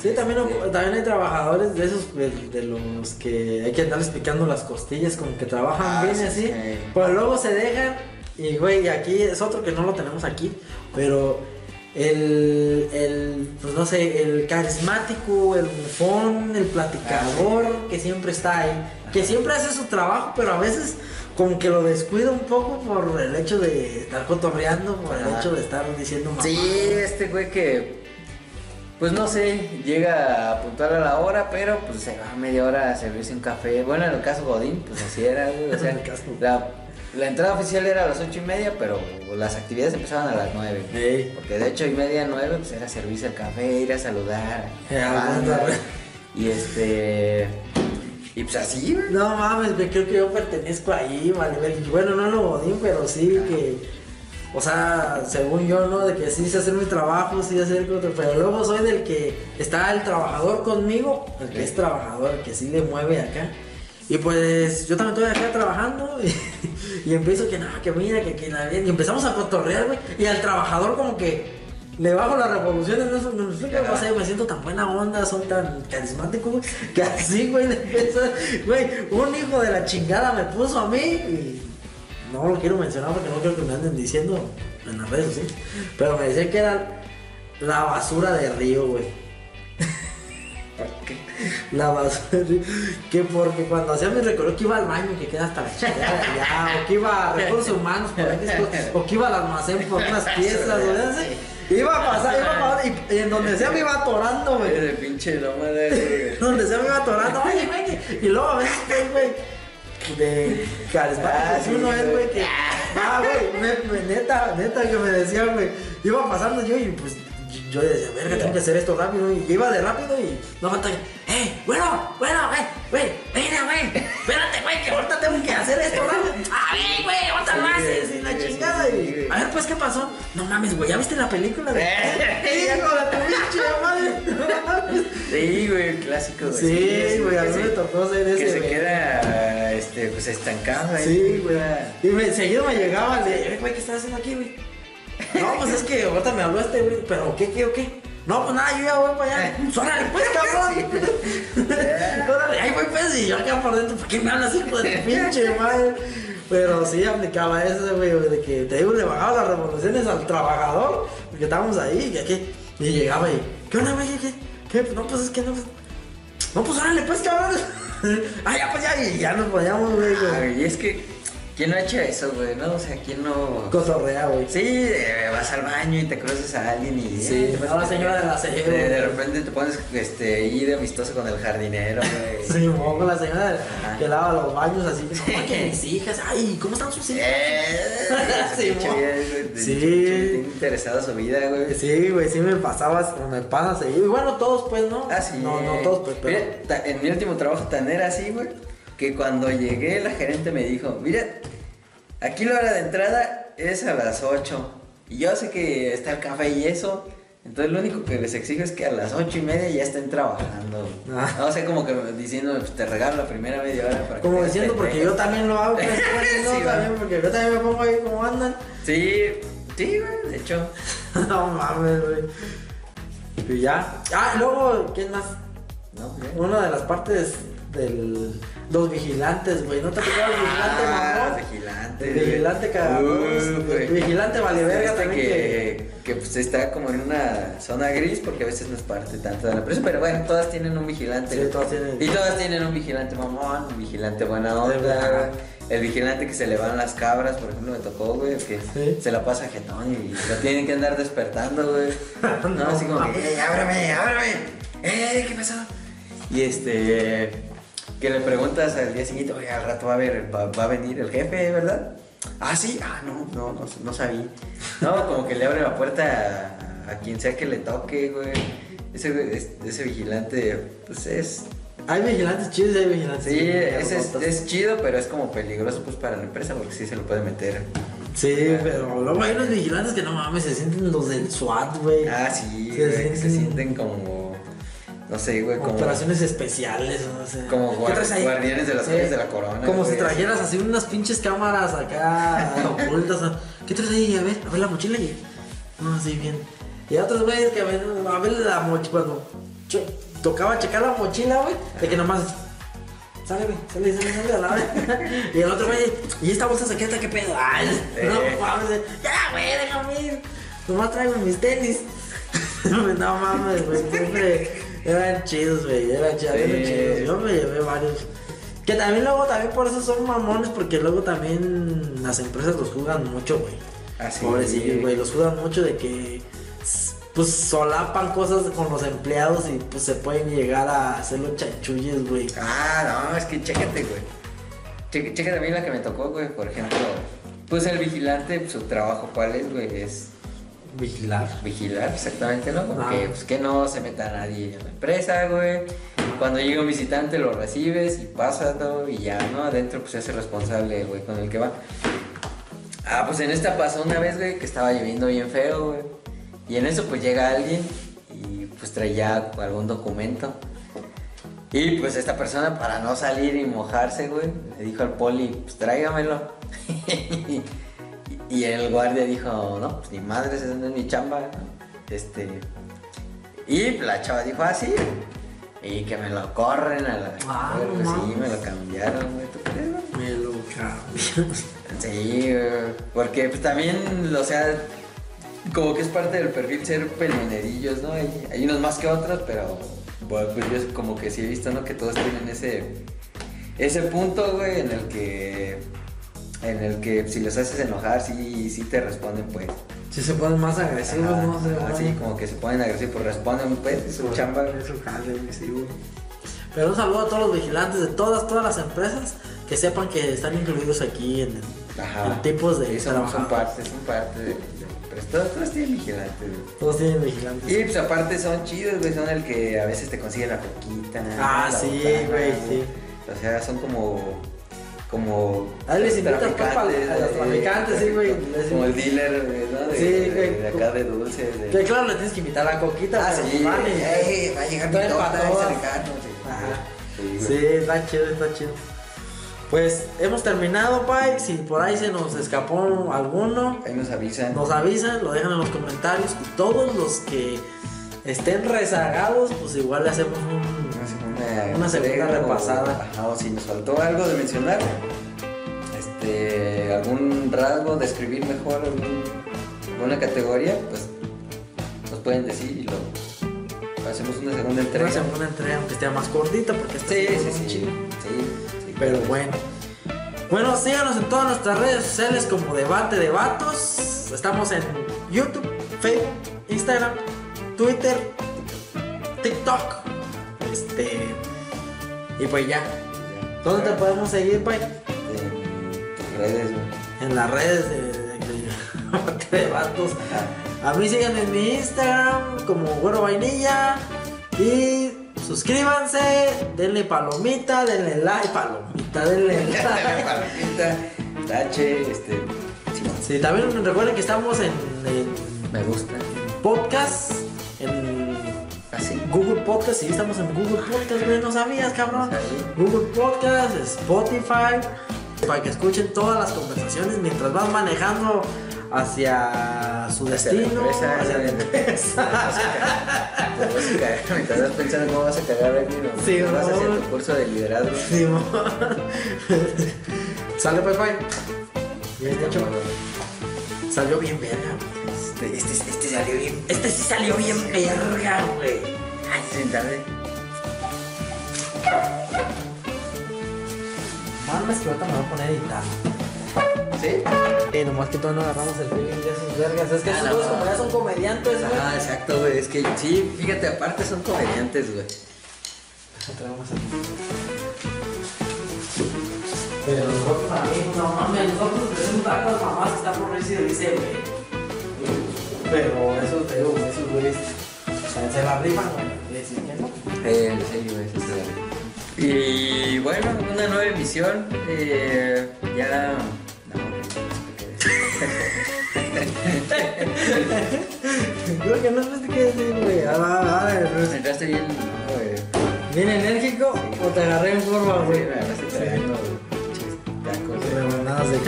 Sí, también, también hay trabajadores de esos, de, de los que hay que andarles picando las costillas, como que trabajan Ah, bien sí, así, sí. pero luego se dejan, y güey, aquí es otro que no lo tenemos aquí, pero el, el, pues no sé, el carismático, el bufón, el platicador, que siempre está ahí, que siempre hace su trabajo, pero a veces como que lo descuida un poco por el hecho de estar cotorreando, por el hecho de estar diciendo mamá. Sí, este güey que, pues no sé, llega a puntuar a la hora, pero pues se va a media hora a servirse un café. Bueno, en el caso Godín, pues así era, güey. O sea, En el caso. la, la entrada oficial era a las ocho y media, pero las actividades empezaban a las nueve. Ey. Porque de ocho y media a nueve, pues era servirse el café, ir a saludar. A la banda. Y este. Y pues así, güey. No mames, me creo que yo pertenezco ahí, vale. Bueno, no lo godín, pero sí que. O sea, según yo, ¿no? De que sí sé hacer mi trabajo, sí sé hacer pero luego soy del que está el trabajador conmigo, el que es trabajador, el que sí le mueve acá. Y pues yo también estoy acá trabajando y, y empiezo que no, que mira, que, que la bien. Y empezamos a cotorrear, güey. Y al trabajador como que le bajo las revoluciones, no, no, no sé qué pasa, me siento tan buena onda, son tan carismáticos, güey, que así, güey, le empiezo, güey, un hijo de la chingada me puso a mí y no lo quiero mencionar porque no quiero que me anden diciendo en las redes, sí, pero me decía que era la basura de Río, güey. La basura, que porque cuando hacía mi recorrido que iba al baño que queda hasta la chingada de allá, o que iba a recursos humanos por o que iba al almacén por unas piezas, o. Iba a pasar, iba a pasar, y, y en donde sea me iba atorando, güey. De pinche nómada, güey. Donde sea me iba atorando, oye, güey. Y luego a veces, güey, de carismático, Ah, sí, uno es, güey. que. Ah, güey, neta, neta, que me decía, güey. Iba pasando yo y pues. Yo decía, verga, tengo que hacer esto rápido. Y iba de rápido y no falta que, ¡eh! Bueno, bueno, güey, güey, mira, güey, espérate, güey, que ahorita tengo que hacer esto rápido. ¡A ver, güey, ahorita lo haces! güey, Y la chingada. y, güey. a ver, pues, ¿qué pasó? No mames, güey, ¿ya viste la película de. ¡Hijo de tu pinche madre! Sí, güey, clásico, güey. Sí, güey, a mí me tocó ser ese. Que se güey. queda, este, pues estancado ahí. Sí, güey. Y me, seguido me llegaba de, "Eh, güey, ¿qué estás haciendo aquí, güey? No, pues es que ahorita me habló este, güey. ¿Pero qué, qué, o qué? No, pues nada, yo ya voy para allá. Pues órale, pues, cabrón. órale, ay, güey, pues, y yo acá por dentro, ¿por qué me hablas, hijo de tu pinche madre? Pero sí aplicaba eso, güey, de que te digo, le bajaba las revoluciones al trabajador, porque estábamos ahí, y aquí, y llegaba y, ¿qué onda, güey? ¿Qué? ¿Qué? No, pues es que no, pues, no, pues órale, pues, cabrón. ah, ya, pues ya, y ya nos poníamos, güey, y es que, ¿quién no ha hecho eso, güey? No, o sea, ¿quién no...? Cotorrea, güey. Sí, eh, vas al baño y te cruzas a alguien y... Sí, eh, a la señora de la serie, De, repente te pones, este, ahí de amistoso con el jardinero, güey. Sí, con la señora Ajá. que lava los baños así, no, que mis hijas, ay, ¿cómo están sus hijas? Eh, Sí, güey, Sí. interesada su vida, güey. Sí, güey, sí me pasaba con el pan a seguir. Y bueno, todos, pues, ¿no? Ah, sí. No, no todos, pues, pero. Mira, en mi último trabajo tan era así, güey, que cuando llegué la gerente me dijo, mira, aquí la hora de entrada es a las 8. Y yo sé que está el café y eso. Entonces lo único que les exijo es que a las ocho y media ya estén trabajando. Ah. No sé, como que diciendo, te regalo la primera media hora para que Como te diciendo, porque yo despegues". también lo hago, pues, no, Sí, también, porque yo también me pongo ahí como andan. Sí, sí, güey, de hecho. no mames, güey. Y ya. Ah, luego, ¿quién más? No, pues. Una de las partes del. Los vigilantes, güey. ¿No te tocaba el vigilante, Ah, mamón? vigilante. Vigilante. El vigilante vale verga Este también que, que pues está como en una zona gris porque a veces no es parte tanto de la empresa, pero bueno, todas tienen un vigilante. Sí, todas tienen. Y todas tienen un vigilante mamón, un vigilante buena onda. El vigilante que se le van las cabras, por ejemplo, me tocó, güey, que Sí. se la pasa jetón y lo tienen que andar despertando, güey. No, No así como que, mames. ¡eh, ábrame, ábrame! ¡Eh, qué pasó! Y este, que le preguntas al día siguiente, oye, al rato va a, ver, va, va a venir el jefe, ¿verdad? Ah, sí, ah, no, no, no, no sabía. No, como que le abre la puerta a, a quien sea que le toque, güey. Ese, ese vigilante, pues es. Hay vigilantes chidos y hay vigilantes. Sí, ese es, chido, pero es como peligroso pues para la empresa porque sí se lo puede meter. Sí, pero luego hay unos vigilantes que no mames, se sienten los del SWAT, güey. Ah, sí, se sí. sienten como. No sé, güey, como. Operaciones especiales, no sé. Como guardianes de las calles de la corona, Como güey, si trajeras así unas pinches cámaras acá ocultas. ¿Qué traes ahí? A ver, a ver la mochila y. No, así bien. Y otros güeyes que ven, a ver la mochila cuando. tocaba checar la mochila, güey, de que nomás. Sale, güey, sale, sale, sale a la hora. Y el otro, güey, ¿y esta bolsa secreta qué pedo? Ay, no mames, ya, güey, déjame ir. Nomás traigo mis tenis. no mames, güey, siempre eran chidos, güey, eran chidos, eran Sí. chidos. Yo me llevé varios. Que también luego, también por eso son mamones, porque luego también las empresas los juzgan mucho, güey. Así. Pobrecillos, güey, los juzgan mucho de que pues solapan cosas con los empleados y pues se pueden llegar a hacer los chanchulles, güey. Ah, no, es que chécate, güey. Chécate a mí la que me tocó, güey. Por ejemplo, pues el vigilante, su trabajo, ¿cuál es, güey? Es Vigilar. vigilar, exactamente, ¿no? Como Ah. que, pues, que no se meta nadie en la empresa, güey. Cuando llega un visitante lo recibes y pasa todo y ya, ¿no? Adentro, pues, se hace responsable, güey, con el que va. Ah, pues en esta pasó una vez, güey, que estaba lloviendo bien feo, güey. Y en eso, pues, llega alguien y, pues, traía algún documento. Y, pues, esta persona, para no salir y mojarse, güey, le dijo al poli, pues, tráigamelo. y, el guardia dijo, no, pues, ni madre, esa no es mi chamba. ¿no? Este... Y la chava dijo, ah, sí. Y que me lo corren a la... Ah, Pues, no sí, mames. me lo cambiaron, güey, ¿tú crees, güey? Me lo cambian. Sí, güey, porque pues también, o sea, como que es parte del perfil ser peleonerillos, ¿no? Hay, hay unos más que otros, pero bueno, pues yo como que sí he visto, ¿no? Que todos tienen ese, ese punto, güey, en el que, en el que si los haces enojar, sí, sí te responden, pues. Si se ponen más agresivos, Ajá, no sé, ajá, güey. sí, como que se ponen agresivos, pues responden, pues, es su chamba, güey. Es su jale, güey. Pero un saludo a todos los vigilantes de todas, todas las empresas que sepan que están incluidos aquí en, Ajá. en tipos de Sí, son, son parte, son parte de, pero todos, todos tienen vigilantes, güey. Todos tienen vigilantes. Y pues aparte son chidos, güey, son el que a veces te consigue la coquita. Ah, la sí, botana, güey, sí. O sea, son como. Como. Ahí les invitas, a los traficantes, sí, güey. Como el dealer, ¿no? De, Sí, de- güey. de acá de dulces. De... Que claro, le tienes que invitar a Coquita. Ah, sí, vale. va a llegar mi torta, sí. Sí, está chido, está chido. Pues hemos terminado, Pai. Si por ahí se nos escapó alguno, Ahí nos avisan. nos avisan, lo dejan en los comentarios. Y todos los que estén rezagados, pues igual le hacemos un. Una, segunda o- repasada. ajá, o si nos faltó algo de mencionar, este, algún rasgo, describir mejor algún- alguna categoría, pues nos pueden decir y lo hacemos una segunda entrega. Una segunda entrega, aunque esté más cortita, porque está Sí, sí, sí, sí, sí. Pero bueno. Bueno, síganos en todas nuestras redes sociales como Debate de Vatos. Estamos en YouTube, Facebook, Instagram, Twitter, TikTok. Y pues ya. ¿Dónde te podemos seguir, Pai? En tus redes, güey. En las redes de, de- de Vatos. A mí sigan en mi Instagram como Güero Vainilla. Y suscríbanse, denle palomita, denle like, palomita, denle like. Palomita, tache, este, sí, también recuerden que estamos en, en me gusta. podcast, en. Google Podcast, sí, estamos en Google Podcast, güey, no sabías, cabrón. No. Google Podcast, Spotify, para que escuchen todas las conversaciones mientras van manejando hacia su Hacia la destino, empresa, hacia la empresa. A cagar, me estás pensando cómo vas a cagar a alguien o Sí, vas hacia tu curso de liderazgo. Simón. Sale, pues, bye. Bien hecho. Salió bien verga. Este, este, este salió bien. Este sí salió bien verga, güey. Sí, tarde. Mames que ahorita me voy a poner a editar. ¿Sí? Eh, nomás que todavía no agarramos el feeling de esos vergas. Es que Ah, esos dos como ya son comediantes, güey. Ah, exacto, güey. Es que sí, fíjate, aparte son comediantes, güey. Pero nosotros también, no mames, nosotros tenemos las mamás que están por y dice, güey. Pero eso te digo, esos güeyes se la rifan, güey. No. Eh, sí, güey, eso sí. Y bueno, una nueva emisión. Eh, ya. No, Creo que no sé qué decir, güey. A la, a la, pues, entraste bien. no, güey. ¿Bien enérgico o te agarré en forma, Sí, güey? me agarraste tragando, güey. Tacos. Rebanadas de